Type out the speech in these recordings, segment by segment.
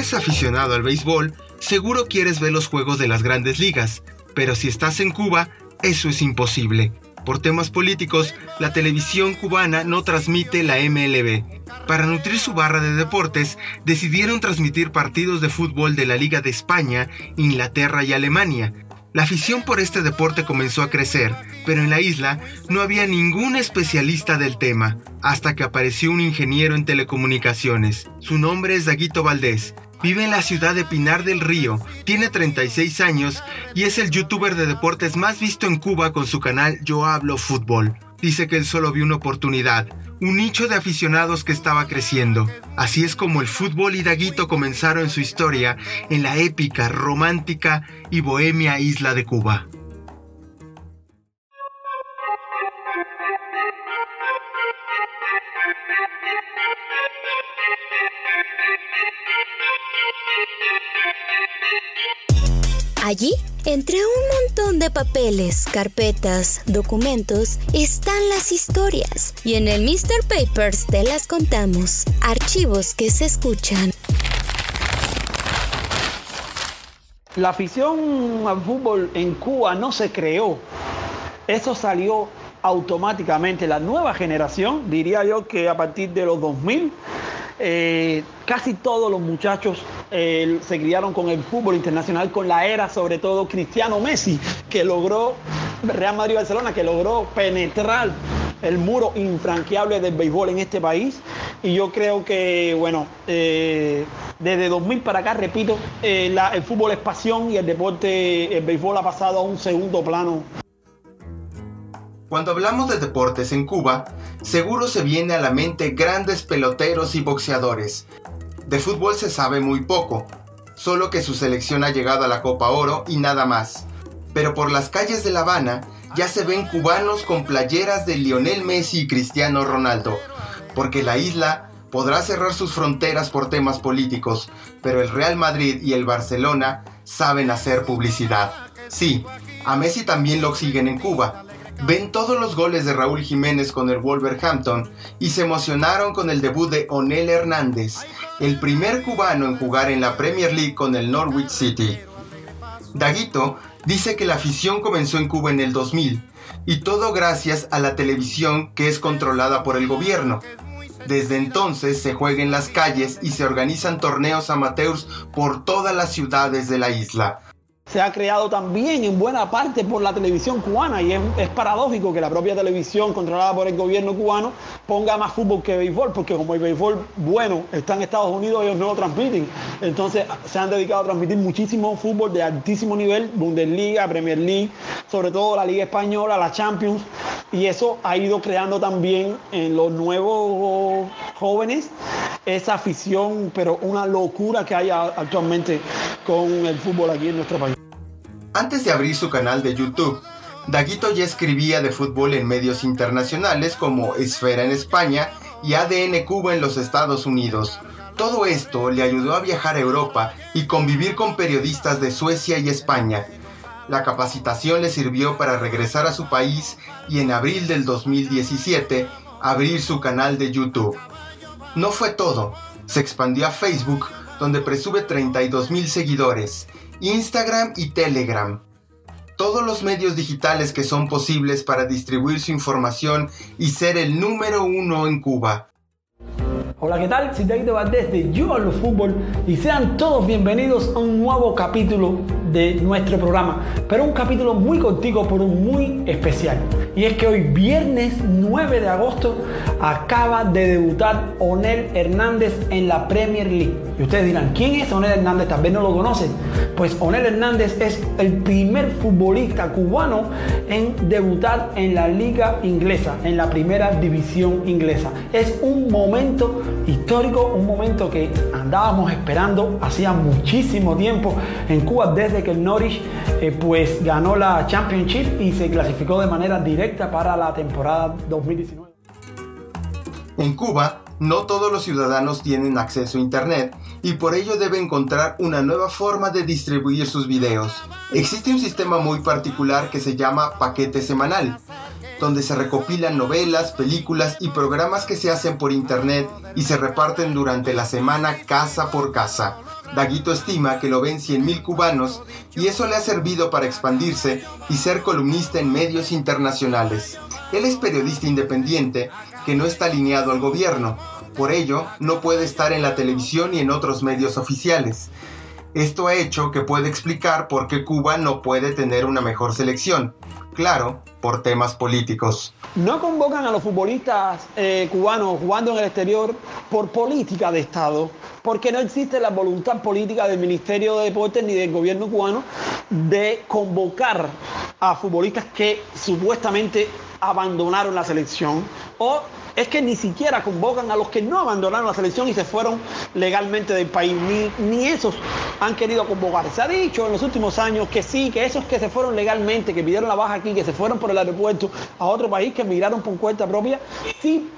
eres aficionado al béisbol, seguro quieres ver los juegos de las grandes ligas, pero si estás en Cuba, eso es imposible. Por temas políticos, la televisión cubana no transmite la MLB. Para nutrir su barra de deportes, decidieron transmitir partidos de fútbol de la Liga de España, Inglaterra y Alemania. La afición por este deporte comenzó a crecer, pero en la isla no había ningún especialista del tema, hasta que apareció un ingeniero en telecomunicaciones. Su nombre es Daguito Valdés, Vive en la ciudad de Pinar del Río, tiene 36 años y es el youtuber de deportes más visto en Cuba con su canal Yo Hablo Fútbol. Dice que él solo vio una oportunidad, un nicho de aficionados que estaba creciendo. Así es como el fútbol y Daguito comenzaron su historia en la épica, romántica y bohemia isla de Cuba. Allí, entre un montón de papeles, carpetas, documentos, están las historias. Y en el Mr. Papers te las contamos. Archivos que se escuchan. La afición al fútbol en Cuba no se creó. Eso salió automáticamente. La nueva generación, diría yo que a partir de los 2000, eh, casi todos los muchachos eh, se criaron con el fútbol internacional, con la era sobre todo Cristiano Messi, que logró, Real Madrid Barcelona, que logró penetrar el muro infranqueable del béisbol en este país. Y yo creo que, bueno, eh, desde 2000 para acá, repito, el fútbol es pasión y el deporte, el béisbol ha pasado a un segundo plano cuando hablamos de deportes en Cuba, seguro se viene a la mente grandes peloteros y boxeadores. De fútbol se sabe muy poco, solo que su selección ha llegado a la Copa Oro y nada más. Pero por las calles de La Habana ya se ven cubanos con playeras de Lionel Messi y Cristiano Ronaldo, porque la isla podrá cerrar sus fronteras por temas políticos, pero el Real Madrid y el Barcelona saben hacer publicidad. Sí, a Messi también lo siguen en Cuba, ven todos los goles de Raúl Jiménez con el Wolverhampton y se emocionaron con el debut de Onel Hernández, el primer cubano en jugar en la Premier League con el Norwich City. Daguito dice que la afición comenzó en Cuba en el 2000 y todo gracias a la televisión que es controlada por el gobierno. Desde entonces se juega en las calles y se organizan torneos amateurs por todas las ciudades de la isla se ha creado también en buena parte por la televisión cubana y es, paradójico que la propia televisión controlada por el gobierno cubano ponga más fútbol que béisbol, porque como el béisbol bueno está en Estados Unidos, ellos no lo transmiten. Entonces se han dedicado a transmitir muchísimo fútbol de altísimo nivel, Bundesliga, Premier League, sobre todo la Liga Española, la Champions, y eso ha ido creando también en los nuevos jóvenes esa afición, pero una locura que hay actualmente con el fútbol aquí en nuestro país. Antes de abrir su canal de YouTube, Daguito ya escribía de fútbol en medios internacionales como Esfera en España y ADN Cuba en los Estados Unidos. Todo esto le ayudó a viajar a Europa y convivir con periodistas de Suecia y España. La capacitación le sirvió para regresar a su país y en abril del 2017 abrir su canal de YouTube. No fue todo, se expandió a Facebook donde presume 32 mil seguidores Instagram y Telegram. Todos los medios digitales que son posibles para distribuir su información y ser el número uno en Cuba. Hola, ¿qué tal? Soy David Valdés de Yo Hablo Fútbol y sean todos bienvenidos a un nuevo capítulo de nuestro programa, pero un capítulo muy contigo, pero muy especial. Y es que hoy, viernes 9 de agosto, acaba de debutar Onel Hernández en la Premier League. Y ustedes dirán, ¿quién es Onel Hernández? Tal vez no lo conocen. Pues Onel Hernández es el primer futbolista cubano en debutar en la liga inglesa, en la primera división inglesa. Es un momento histórico, un momento que andábamos esperando hacía muchísimo tiempo en Cuba desde que el Norwich eh, pues ganó la Championship y se clasificó de manera directa para la temporada 2019. En Cuba, no todos los ciudadanos tienen acceso a Internet y por ello debe encontrar una nueva forma de distribuir sus videos. Existe un sistema muy particular que se llama paquete semanal, donde se recopilan novelas, películas y programas que se hacen por Internet y se reparten durante la semana casa por casa. Daguito estima que lo ven 100.000 cubanos y eso le ha servido para expandirse y ser columnista en medios internacionales. Él es periodista independiente que no está alineado al gobierno, por ello no puede estar en la televisión ni en otros medios oficiales. Esto ha hecho que pueda explicar por qué Cuba no puede tener una mejor selección. Claro, por temas políticos. No convocan a los futbolistas eh, cubanos jugando en el exterior por política de Estado, porque no existe la voluntad política del Ministerio de Deportes ni del gobierno cubano de convocar a futbolistas que supuestamente abandonaron la selección o es que ni siquiera convocan a los que no abandonaron la selección y se fueron legalmente del país. Ni, ni esos han querido convocar. Se ha dicho en los últimos años que sí, que esos que se fueron legalmente, que pidieron la baja aquí, que se fueron por el aeropuerto a otro país, que emigraron por cuenta propia, sí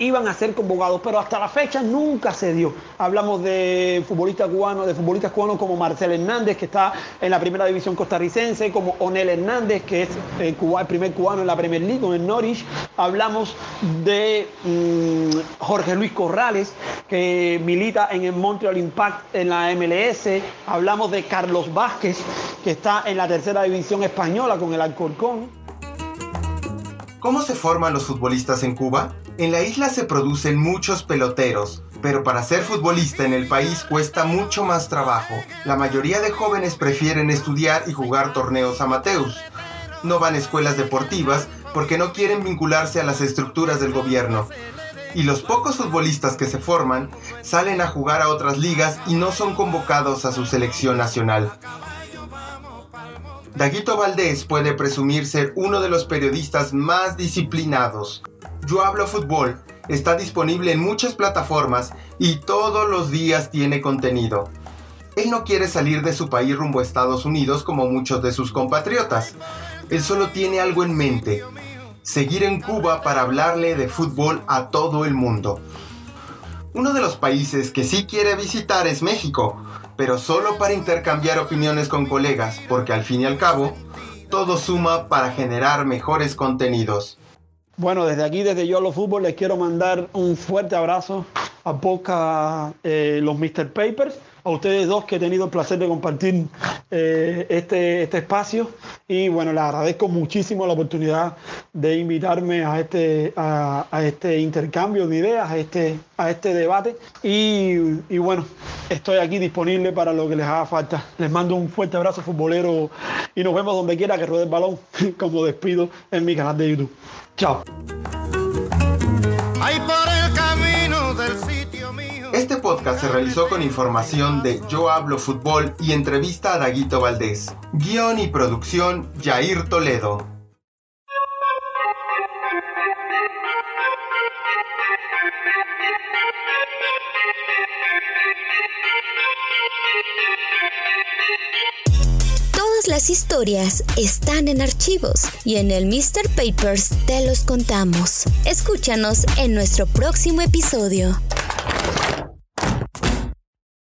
iban a ser convocados, pero hasta la fecha nunca se dio. Hablamos de futbolistas cubanos, de futbolistas cubanos como Marcel Hernández, que está en la primera división costarricense, como Onel Hernández, que es el, primer cubano en la Premier League, con el Norwich. Hablamos de mm, Jorge Luis Corrales, que milita en el Montreal Impact en la MLS. Hablamos de Carlos Vázquez, que está en la tercera división española con el Alcorcón. ¿Cómo se forman los futbolistas en Cuba? En la isla se producen muchos peloteros, pero para ser futbolista en el país cuesta mucho más trabajo. La mayoría de jóvenes prefieren estudiar y jugar torneos amateurs. No van a escuelas deportivas porque no quieren vincularse a las estructuras del gobierno. Y los pocos futbolistas que se forman salen a jugar a otras ligas y no son convocados a su selección nacional. Daguito Valdés puede presumir ser uno de los periodistas más disciplinados. Yo hablo fútbol está disponible en muchas plataformas y todos los días tiene contenido. Él no quiere salir de su país rumbo a Estados Unidos como muchos de sus compatriotas. Él solo tiene algo en mente, seguir en Cuba para hablarle de fútbol a todo el mundo. Uno de los países que sí quiere visitar es México, pero solo para intercambiar opiniones con colegas, porque al fin y al cabo, todo suma para generar mejores contenidos. Bueno, desde aquí, desde Yo a Fútbol, les quiero mandar un fuerte abrazo a Boca, eh, los Mr. Papers a ustedes dos que he tenido el placer de compartir eh, este, este espacio y bueno, les agradezco muchísimo la oportunidad de invitarme a este, a, este intercambio de ideas, a este, a este debate y, y, bueno, estoy aquí disponible para lo que les haga falta. Les mando un fuerte abrazo futbolero y nos vemos donde quiera que ruede el balón, como despido en mi canal de YouTube. Chao. Este podcast se realizó con información de Yo Hablo Fútbol y entrevista a Daguito Valdés. Guión y producción Jair Toledo. Todas las historias están en archivos y en el Mr. Papers te los contamos. Escúchanos en nuestro próximo episodio.